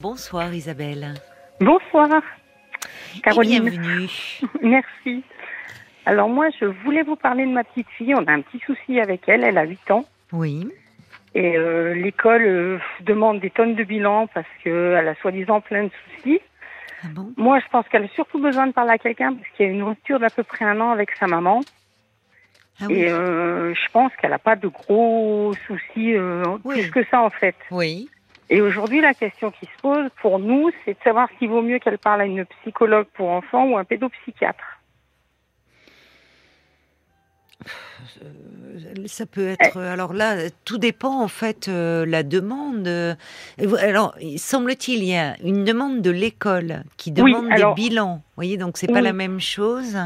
Bonsoir Isabelle. Bonsoir. Caroline. Et bienvenue. Merci. Alors moi, je voulais vous parler de ma petite fille. On a un petit souci avec elle. Elle a 8 ans. Oui. Et euh, l'école euh, demande des tonnes de bilan parce qu'elle a soi-disant plein de soucis. Ah bon? Moi, je pense qu'elle a surtout besoin de parler à quelqu'un parce qu'il y a une rupture d'à peu près un an avec sa maman. Ah oui. Et euh, je pense qu'elle n'a pas de gros soucis Oui. plus que ça en fait. Oui. Et aujourd'hui, la question qui se pose pour nous, c'est de savoir s'il vaut mieux qu'elle parle à une psychologue pour enfants ou un pédopsychiatre. Euh, Ça peut être. Alors là, tout dépend en fait euh, la demande. euh, Alors, il- semble-t-il, il y a une demande de l'école qui Oui, demande alors- des bilans. Vous voyez, donc c'est pas Oui. la même chose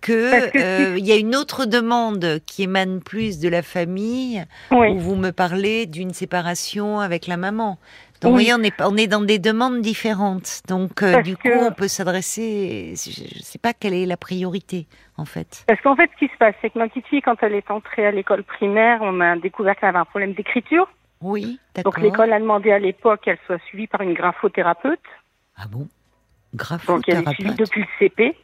que. euh, Il y a une autre demande qui émane plus de la famille où Oui, vous me parlez d'une séparation avec la maman. Donc, Oui. vous voyez, on est, on est dans des demandes différentes. Donc, euh, du coup, on peut s'adresser. Je ne sais pas quelle est la priorité, en fait. parce qu'en fait, ce qui se passe, c'est que ma petite fille, quand elle est entrée à l'école primaire, on a découvert qu'elle avait un problème d'écriture. Oui, d'accord. Donc l'école a demandé à l'époque qu'elle soit suivie par une graphothérapeute. Ah bon? Grave Donc elle est suivie depuis le CP.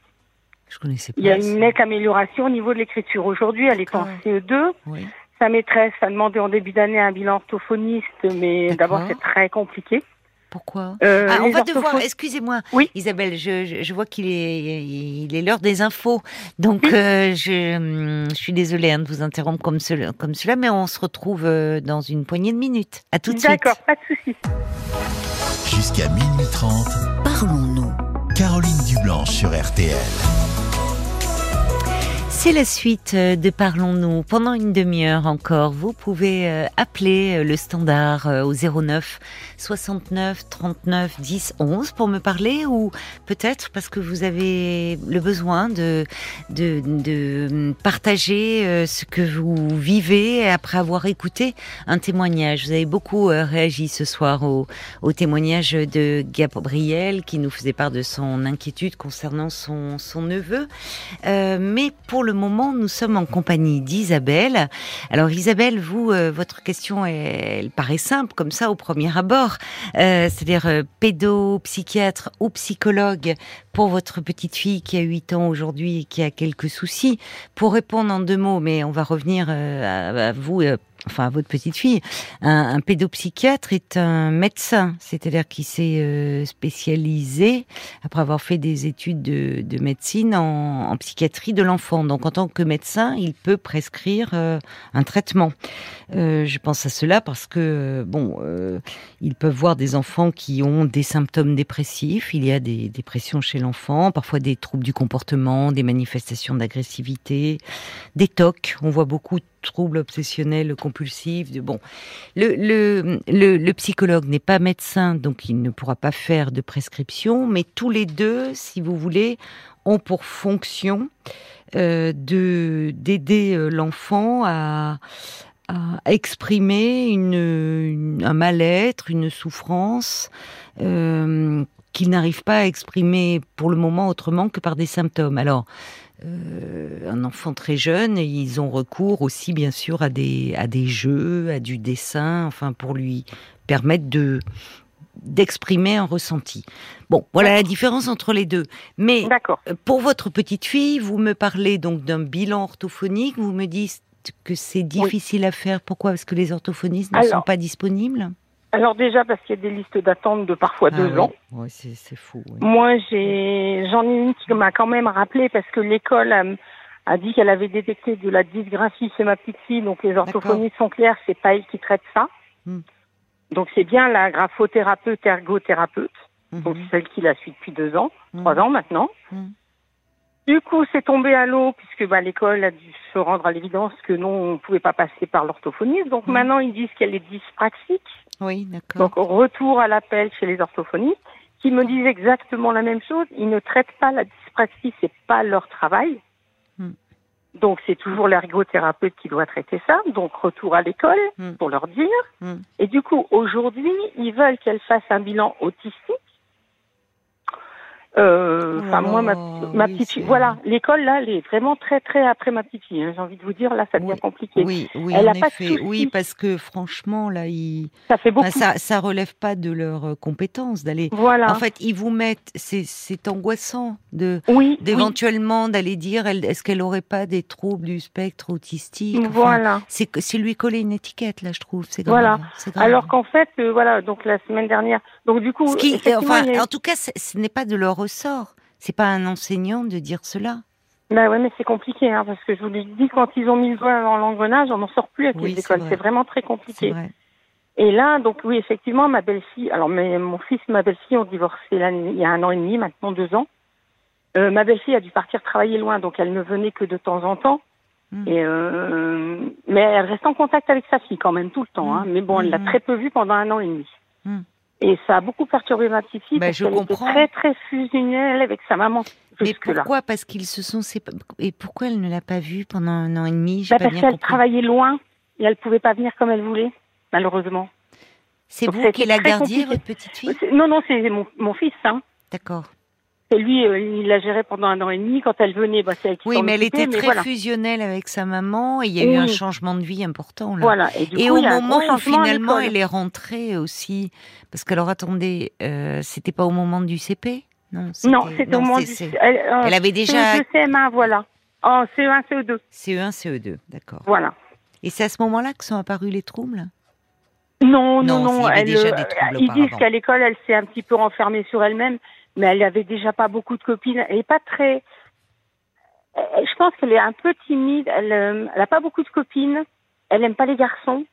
Je connaissais pas. Il y a une nette amélioration au niveau de l'écriture. Aujourd'hui, elle est en D'accord. CE2. Oui. Sa maîtresse a demandé en début d'année un bilan orthophoniste, mais D'accord. d'abord c'est très compliqué. Pourquoi? Euh, Ah, on va devoir. Excusez-moi, Oui. Isabelle. Je, je, je vois qu'il est, il est l'heure des infos. Donc, euh, je, je suis désolée hein, de vous interrompre comme cela, comme cela, mais on se retrouve euh, dans une poignée de minutes. À tout de suite. D'accord, pas de souci. Jusqu'à minuit 30, Parlons-nous. Caroline Dublanche sur RTL. C'est la suite euh, de Parlons-nous. Pendant une demi-heure encore, vous pouvez euh, appeler euh, le standard au 09 69 39 10 11 pour me parler ou peut-être parce que vous avez le besoin de, de, hum, partager ce que vous vivez après avoir écouté un témoignage. Vous avez beaucoup réagi ce soir au, au témoignage de Gabriel qui nous faisait part de son inquiétude concernant son, son neveu. Mais pour le moment, nous sommes en compagnie d'Isabelle. Alors Isabelle, vous, euh, votre question, elle, paraît simple comme ça au premier abord, Euh, c'est-à-dire euh, pédopsychiatre ou psychologue pour votre petite fille qui a 8 ans aujourd'hui et qui a quelques soucis. Pour répondre en deux mots, mais on va revenir euh, à vous. Enfin, votre petite fille, un, pédopsychiatre est un médecin, c'est-à-dire qui s'est euh, spécialisé après avoir fait des études de, de médecine en, psychiatrie de l'enfant. Donc, en tant que médecin, il peut prescrire euh, un traitement. Euh, je pense à cela parce que, bon, ils peuvent voir des enfants qui ont des symptômes dépressifs. Il y a des dépressions chez l'enfant, parfois des troubles du comportement, des manifestations d'agressivité, des TOC. On voit beaucoup troubles obsessionnels compulsifs. De, bon, le, le, le, psychologue n'est pas médecin, donc il ne pourra pas faire de prescription, mais tous les deux, si vous voulez, ont pour fonction euh, de d'aider euh, l'enfant à, à exprimer une, une- un mal-être, une souffrance euh, qu'il n'arrive pas à exprimer pour le moment autrement que par des symptômes. Alors, euh, un enfant très jeune, ils ont recours aussi bien sûr à des, à des jeux, à du dessin, enfin pour lui permettre de d'exprimer un ressenti. Bon, voilà la différence entre les deux. Mais euh, pour votre petite fille, vous me parlez donc d'un bilan orthophonique, vous me dites que c'est difficile à faire. Pourquoi? Parce que les orthophonistes ne Alors, sont pas disponibles? Alors déjà parce qu'il y a des listes d'attente de parfois Ah deux oui. ans. Ouais, c'est c'est fou. oui. Moi, j'ai, j'en ai une qui m'a quand même rappelé parce que l'école a, a dit qu'elle avait détecté de la dysgraphie chez ma petite fille, donc les orthophonistes sont clairs, c'est pas elle qui traite ça. Hmm. Donc c'est bien la graphothérapeute ergothérapeute, donc Mhm. c'est celle qui la suit depuis deux ans, Mhm. trois ans maintenant. Hmm. Du coup, c'est tombé à l'eau puisque bah, l'école a dû se rendre à l'évidence que non, on ne pouvait pas passer par l'orthophoniste. Donc Mhm. maintenant, ils disent qu'elle est dyspraxique. Oui, d'accord. Donc retour à l'appel chez les orthophonistes qui me disent exactement la même chose. Ils ne traitent pas la dyspraxie, c'est pas leur travail. Hmm. Donc c'est toujours l'ergothérapeute qui doit traiter ça. Donc retour à l'école Hmm. pour leur dire. Et du coup aujourd'hui ils veulent qu'elle fasse un bilan autistique. Euh, enfin, moi, ma, ma petite fille, voilà, l'école là, elle est vraiment très très après ma petite fille. Hein. J'ai envie de vous dire, là, ça devient compliqué. Oui, oui, elle en a effet. Pas oui, parce que franchement, là, il... ça fait beaucoup. ça, ça relève pas de leurs euh, compétences d'aller. Voilà. En fait, ils vous mettent, c'est, c'est angoissant de, oui, d'éventuellement d'aller dire, est-ce qu'elle aurait pas des troubles du spectre autistique? Enfin, Voilà. C'est, c'est lui coller une étiquette là, je trouve. C'est. Voilà. C'est grave. Alors qu'en fait, euh, voilà, donc la semaine dernière, donc du coup, qui, effectivement, enfin, a- en tout cas, ce n'est pas de leur ressort. C'est pas un enseignant de dire cela. Bah ouais, mais c'est compliqué, hein, parce que je vous le dis, quand ils ont mis le doigt dans l'engrenage, on n'en sort plus avec Oui, les c'est écoles. vrai. C'est vraiment très compliqué. vrai. Et là, donc oui, effectivement, ma belle-fille, alors mais, mon fils et ma belle-fille ont divorcé il y a un an et demi, maintenant deux ans. Euh, ma belle-fille a dû partir travailler loin, donc elle ne venait que de temps en temps. Mm. Et euh, mais elle reste en contact avec sa fille quand même tout le temps. Hein. Mm. Mais bon, elle l'a Mm. très peu vue pendant un an et demi. Mm. Et ça a beaucoup perturbé ma petite fille Bah, parce qu'elle était très très fusionnelle avec sa maman Mais là. pourquoi? Parce qu'ils se sont séparés. Et pourquoi elle ne l'a pas vu pendant un an et demi? Bah, pas parce qu'elle travaillait loin et elle pouvait pas venir comme elle voulait, malheureusement. C'est vous qui la gardiez, votre petite fille? Non, non, c'est mon, mon fils. Hein. D'accord. Et lui, euh, il la gérait pendant un an et demi. Quand elle venait, bah, c'est elle qui Oui, mais elle était mais très voilà. fusionnelle avec sa maman et il y a eu un changement de vie important là. Voilà. Et, du Et coup, au moment où finalement elle est rentrée aussi, parce qu'alors attendez, euh, c'était pas au moment du CP Non, c'était au moment du. Elle, euh, Elle avait déjà CE2, CM1, voilà. En CE1, CE2, CE1, CE2, d'accord. voilà. Et c'est à ce moment-là que sont apparus les troubles? Non, Non, non, non. avait Elle, déjà des troubles ils disent qu'à l'école, elle s'est un petit peu renfermée sur elle-même, mais elle avait déjà pas beaucoup de copines. Elle est pas très. Euh, Je pense qu'elle est un peu timide. Elle, euh, elle a pas beaucoup de copines. Elle aime pas les garçons.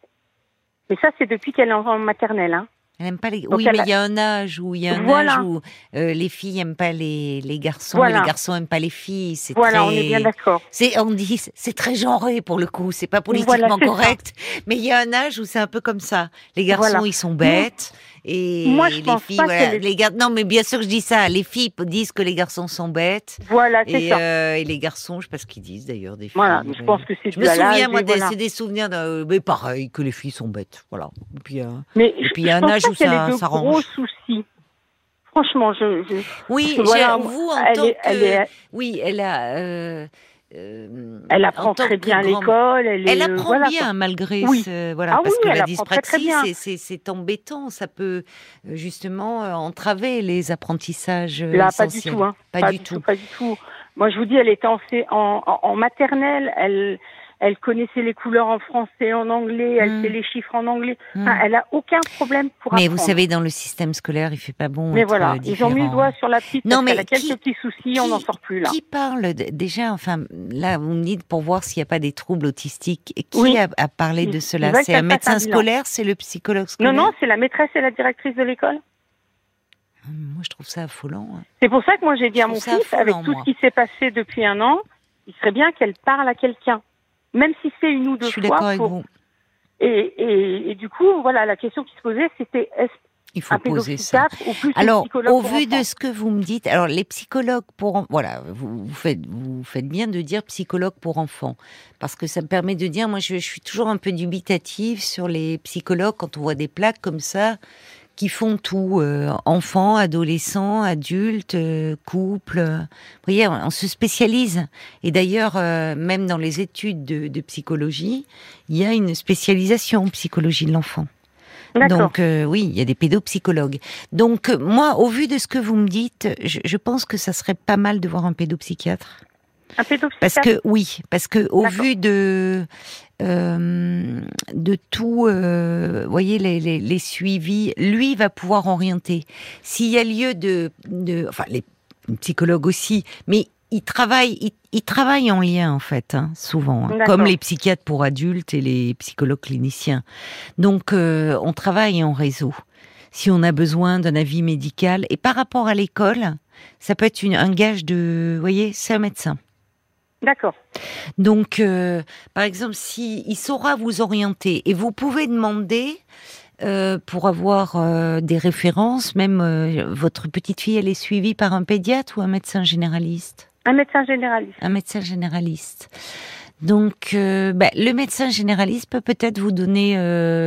Mais ça, c'est depuis qu'elle est en maternelle. Hein. Elle aime pas les. Donc oui, mais a- il y a un âge où il y a un Voilà. âge où euh, les filles aiment pas les, les garçons, Voilà. les garçons aiment pas les filles. C'est Voilà, très... on est bien d'accord. C'est, on dit, c'est très genré pour le coup. C'est pas politiquement Voilà, c'est ça. correct, mais il y a un âge où c'est un peu comme ça. Les garçons, ils sont bêtes. Et Moi, je les pense filles, pas voilà, que les- les gar- Non, mais bien sûr que je dis ça. Les filles disent que les garçons sont bêtes. Voilà, c'est Et, ça. euh, et les garçons, je sais pas ce qu'ils disent d'ailleurs des filles. Voilà, je pense que c'est Je me souviens, moi, et des- voilà. c'est des souvenirs, de, mais pareil, que les filles sont bêtes. Voilà. Et puis, euh, Mais Et puis, il y a un âge où ça s'arrange. gros soucis. Franchement, je, je Oui, voilà, vous, en elle tant est- que... elle est- Oui, elle a... euh, euh, elle en apprend très bien à l'école. Elle, est, Elle apprend voilà, bien quoi. malgré Oui. ce voilà Ah parce oui, que la dyspraxie c'est c'est c'est embêtant ça peut euh, justement euh, entraver les apprentissages Là, pas du tout, hein. Pas du tout. Pas du tout. Moi, je vous dis, elle était C- en, en, en maternelle. Elle, elle connaissait les couleurs en français, en anglais. Elle Mm. sait les chiffres en anglais. Enfin, elle a aucun problème pour mais apprendre. vous savez dans le système scolaire il fait pas bon Mais voilà, euh, ils ont mis le doigt sur la petite. Non, mais qu'elle a quelques qui- petits soucis, on n'en sort plus là. Qui parle de- déjà enfin là vous me dites pour voir s'il n'y a pas des troubles autistiques qui Oui. a, a parlé de cela? c'est un médecin scolaire c'est le psychologue Non, scolaire? non, c'est la maîtresse et la directrice de l'école. moi je trouve ça affolant hein. C'est pour ça que moi j'ai dit Je à mon fils, avec tout moi. ce qui s'est passé depuis un an, il serait bien qu'elle parle à quelqu'un, même si c'est une ou deux je suis fois. d'accord avec pour- vous Et, et, et du coup, voilà, la question qui se posait, c'était est-ce il faut un poser ça ou plus Alors, au vu de ce que vous me dites, alors les psychologues pour voilà, vous, vous faites vous faites bien de dire psychologue pour enfants parce que ça me permet de dire, moi je, je suis toujours un peu dubitative sur les psychologues quand on voit des plaques comme ça qui font tout, euh, enfants, adolescents, adultes, euh, couples. Vous voyez, on, on se spécialise. Et d'ailleurs, euh, même dans les études de, de psychologie, il y a une spécialisation en psychologie de l'enfant. Donc euh, oui, il y a des pédopsychologues. Donc moi, au vu de ce que vous me dites, je, je pense que ça serait pas mal de voir un pédopsychiatre. Un pédopsychiatre? Parce que oui, parce que au vu de euh, de tout, euh, voyez les, les, les suivis, lui va pouvoir orienter. S'il y a lieu de, de enfin les psychologues aussi, mais ils travaillent, ils, ils travaillent en lien en fait, hein, souvent, hein, comme les psychiatres pour adultes et les psychologues cliniciens. Donc euh, on travaille en réseau. Si on a besoin d'un avis médical et par rapport à l'école, ça peut être une, un gage de, vous voyez, c'est un médecin. D'accord. Donc, euh, par exemple, si il saura vous orienter et vous pouvez demander euh, pour avoir euh, des références, même votre petite fille, elle est suivie par un pédiatre ou un médecin généraliste? Un médecin généraliste. Un médecin généraliste. Donc, bah, le médecin généraliste peut peut-être vous donner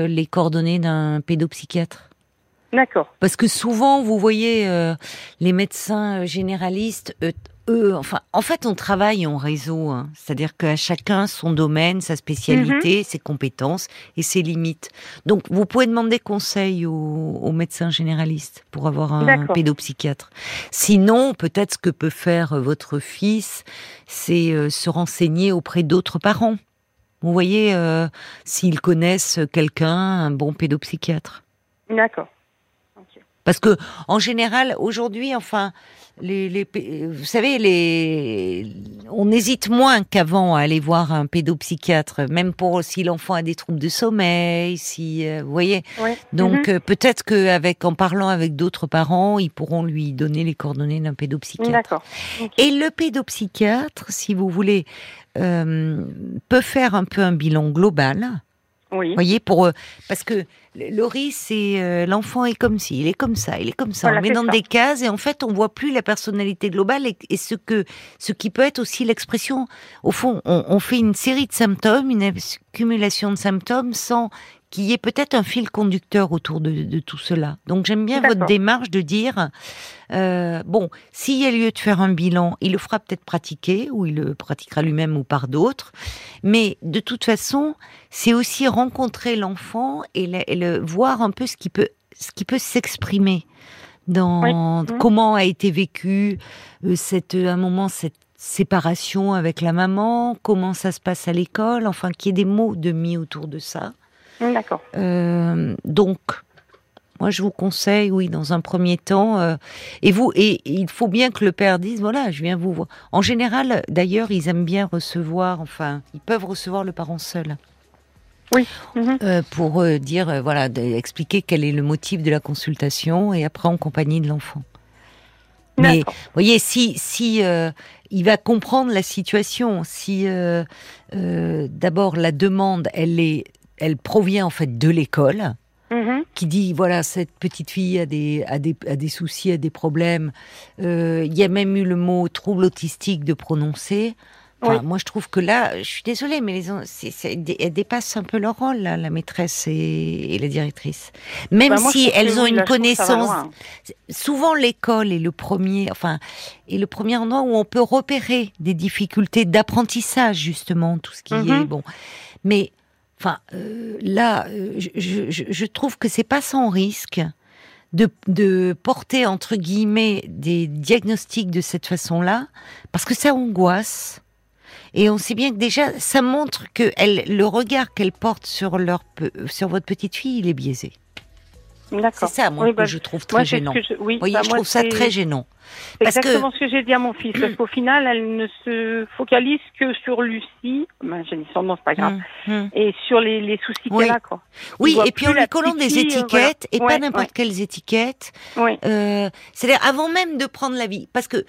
les coordonnées d'un pédopsychiatre. D'accord. Parce que souvent, vous voyez, euh, les médecins généralistes, eux, enfin, en fait, on travaille en réseau. hein. C'est-à-dire qu'à chacun son domaine, sa spécialité, Mhm. ses compétences et ses limites. Donc, vous pouvez demander conseil aux, aux médecins généralistes pour avoir un pédopsychiatre. Sinon, peut-être ce que peut faire euh, votre fils, c'est euh, se renseigner auprès d'autres parents. Vous voyez, euh, s'ils connaissent quelqu'un, un bon pédopsychiatre. D'accord. Parce que en général, aujourd'hui, enfin, les, les, pé- vous savez, les, on hésite moins qu'avant à aller voir un pédopsychiatre, même pour si l'enfant a des troubles de sommeil, si, euh, vous voyez. Donc Mhm. euh, peut-être qu'avec, en parlant avec d'autres parents, ils pourront lui donner les coordonnées d'un pédopsychiatre. D'accord. Et le pédopsychiatre, si vous voulez, euh, peut faire un peu un bilan global. Oui. voyez, pour eux. Parce que Laurie, c'est euh, l'enfant est comme ci, il est comme ça, il est comme ça. Voilà, on met dans ça. des cases et en fait, on voit plus la personnalité globale et, et ce que ce qui peut être aussi l'expression. Au fond, on, on fait une série de symptômes, une accumulation de symptômes sans qu'il y ait peut-être un fil conducteur autour de, de tout cela. Donc j'aime bien votre démarche de dire euh, bon, s'il y a lieu de faire un bilan, il le fera peut-être pratiquer ou il le pratiquera lui-même ou par d'autres. Mais de toute façon, c'est aussi rencontrer l'enfant et, le, et le- voir un peu ce qui peut, ce qui peut s'exprimer dans Oui. Mhm. comment a été vécu euh, cette, un moment cette séparation avec la maman, comment ça se passe à l'école, enfin qu'il y ait des mots de mis autour de ça. D'accord. Euh, donc, moi, je vous conseille, oui, dans un premier temps, euh, et vous, et il faut bien que le père dise, voilà, je viens vous voir. En général, d'ailleurs, ils aiment bien recevoir, enfin, ils peuvent recevoir le parent seul Mhm. euh, pour euh, dire, voilà, expliquer quel est le motif de la consultation et après en compagnie de l'enfant. Mais vous voyez, si si euh, il va comprendre la situation, si euh, euh, d'abord la demande, elle est, elle provient en fait de l'école, Mhm. qui dit voilà cette petite fille a des a des a des soucis, a des problèmes. Euh, Il y a même eu le mot trouble autistique de prononcer. Enfin, Oui. Moi, je trouve que là, je suis désolée, mais les, elles dépassent un peu leur rôle, là, la maîtresse et, et la directrice. Même Bah, moi, si elles ont une connaissance souvent l'école est le premier, enfin, est le premier endroit où on peut repérer des difficultés d'apprentissage justement, tout ce qui est bon. Mais, enfin, euh, là, euh, je, trouve que c'est pas sans risque de, porter entre guillemets des diagnostics de cette façon-là, parce que ça angoisse. Et on sait bien que déjà, ça montre que le regard qu'elle porte sur leur, sur votre petite fille, il est biaisé. C'est ça, moi, Oui, que bah, je trouve très Moi, gênant. que je... Oui, voyez, bah, je moi, trouve ça très gênant. Parce que- exactement ce que j'ai dit à mon fils, parce qu'au final, elle ne se focalise que sur Lucie, ben, j'ai dit son nom, c'est pas grave, Hum, hum. et sur les, les soucis Oui. qu'elle a, quoi. Oui, et puis en lui la collant des euh, étiquettes, et pas Ouais, n'importe ouais. quelles étiquettes. Oui, Euh, C'est-à-dire avant même de prendre la vie, parce que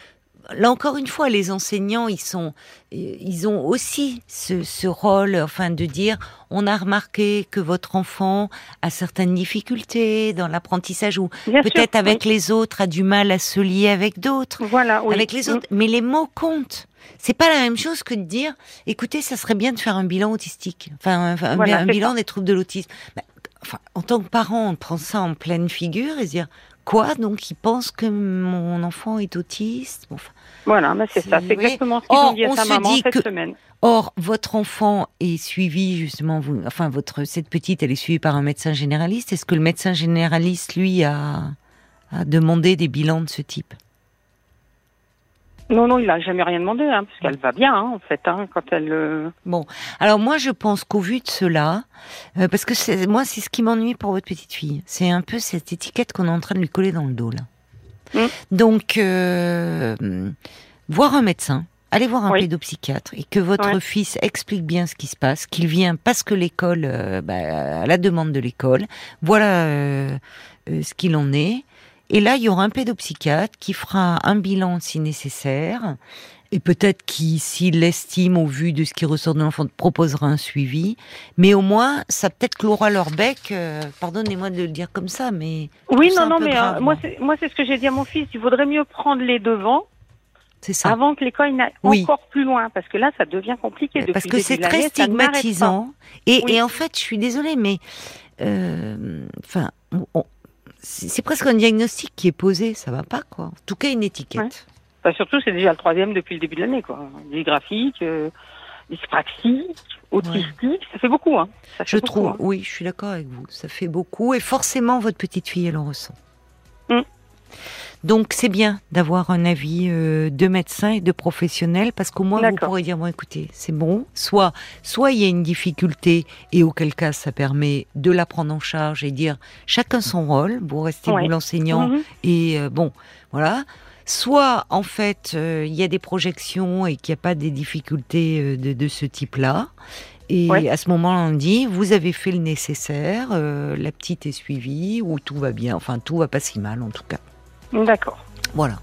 là encore une fois, les enseignants, ils sont, euh, ils ont aussi ce, ce rôle, enfin, de dire, on a remarqué que votre enfant a certaines difficultés dans l'apprentissage ou peut-être avec les autres a du mal à se lier avec d'autres. oui. Voilà, oui. avec les autres. Mais les mots comptent. C'est pas la même chose que de dire, écoutez, ça serait bien de faire un bilan autistique, enfin un, Voilà, bilan des troubles de l'autisme. Ben, enfin, en tant que parent, on prend ça en pleine figure et se dire quoi Donc, il pense que mon enfant est autiste? Bon, enfin, Voilà, ben, c'est ça, c'est exactement ce qu'ils Or, ont dit à sa maman cette que- semaine. Or, votre enfant est suivi justement, vous, enfin votre cette petite, elle est suivie par un médecin généraliste. Est-ce que le médecin généraliste, lui, a, a demandé des bilans de ce type? Non, non, il a jamais rien demandé, hein, parce qu'elle va bien, hein, en fait, hein, quand elle... euh, Bon, alors moi je pense qu'au vu de cela, euh, parce que c'est, moi c'est ce qui m'ennuie pour votre petite fille, c'est un peu cette étiquette qu'on est en train de lui coller dans le dos là. Mm. Donc, euh, voir un médecin, aller voir un Oui. pédopsychiatre et que votre Ouais. fils explique bien ce qui se passe, qu'il vient parce que l'école, euh, bah, à la demande de l'école, voilà euh, euh, ce qu'il en est. Et là, il y aura un pédopsychiatre qui fera un bilan si nécessaire. Et peut-être qu'il, s'il l'estime au vu de ce qui ressort de l'enfant, proposera un suivi. Mais au moins, ça peut-être clouera leur bec. euh, pardonnez-moi de le dire comme ça, mais Oui, non, non, mais grave, euh, moi, moi. c'est ce que j'ai dit à mon fils. Il vaudrait mieux prendre les devants c'est ça. avant que l'école n'aille Oui. encore plus loin, parce que là, ça devient compliqué. Depuis Parce que c'est très stigmatisant. Et, Oui. et en fait, je suis désolée, mais euh, enfin, on- c'est presque un diagnostic qui est posé, ça va pas quoi. En tout cas, une étiquette. Ouais. Enfin, surtout, c'est déjà le troisième depuis le début de l'année, quoi. Dysgraphique, euh, dyspraxique, autistique, ça fait beaucoup, hein. Ça fait Je beaucoup, trouve, hein. oui, je suis d'accord avec vous. Ça fait beaucoup et forcément votre petite fille, elle en ressent. Mm. Donc c'est bien d'avoir un avis euh, de médecin et de professionnel parce qu'au moins vous pourrez dire bon écoutez c'est bon. Soit soit il y a une difficulté et auquel cas ça permet de la prendre en charge et dire chacun son rôle. Vous restez Ouais. vous l'enseignant Mhm. et euh, bon voilà. Soit en fait euh, il y a des projections et qu'il n'y a pas des difficultés euh, de, de ce type-là. Et Ouais. à ce moment-là on dit vous avez fait le nécessaire euh, la petite est suivie ou tout va bien. Enfin tout va pas si mal en tout cas D'accord. voilà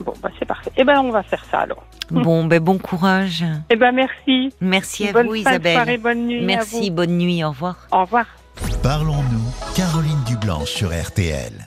Bon, bah, c'est parfait. Eh ben, on va faire ça, alors. bon ben bon courage Eh ben, merci. merci à bonne vous fin de Isabelle soirée, bonne nuit à merci vous. bonne nuit au revoir Au revoir. Parlons-nous, Caroline Dublanche sur RTL.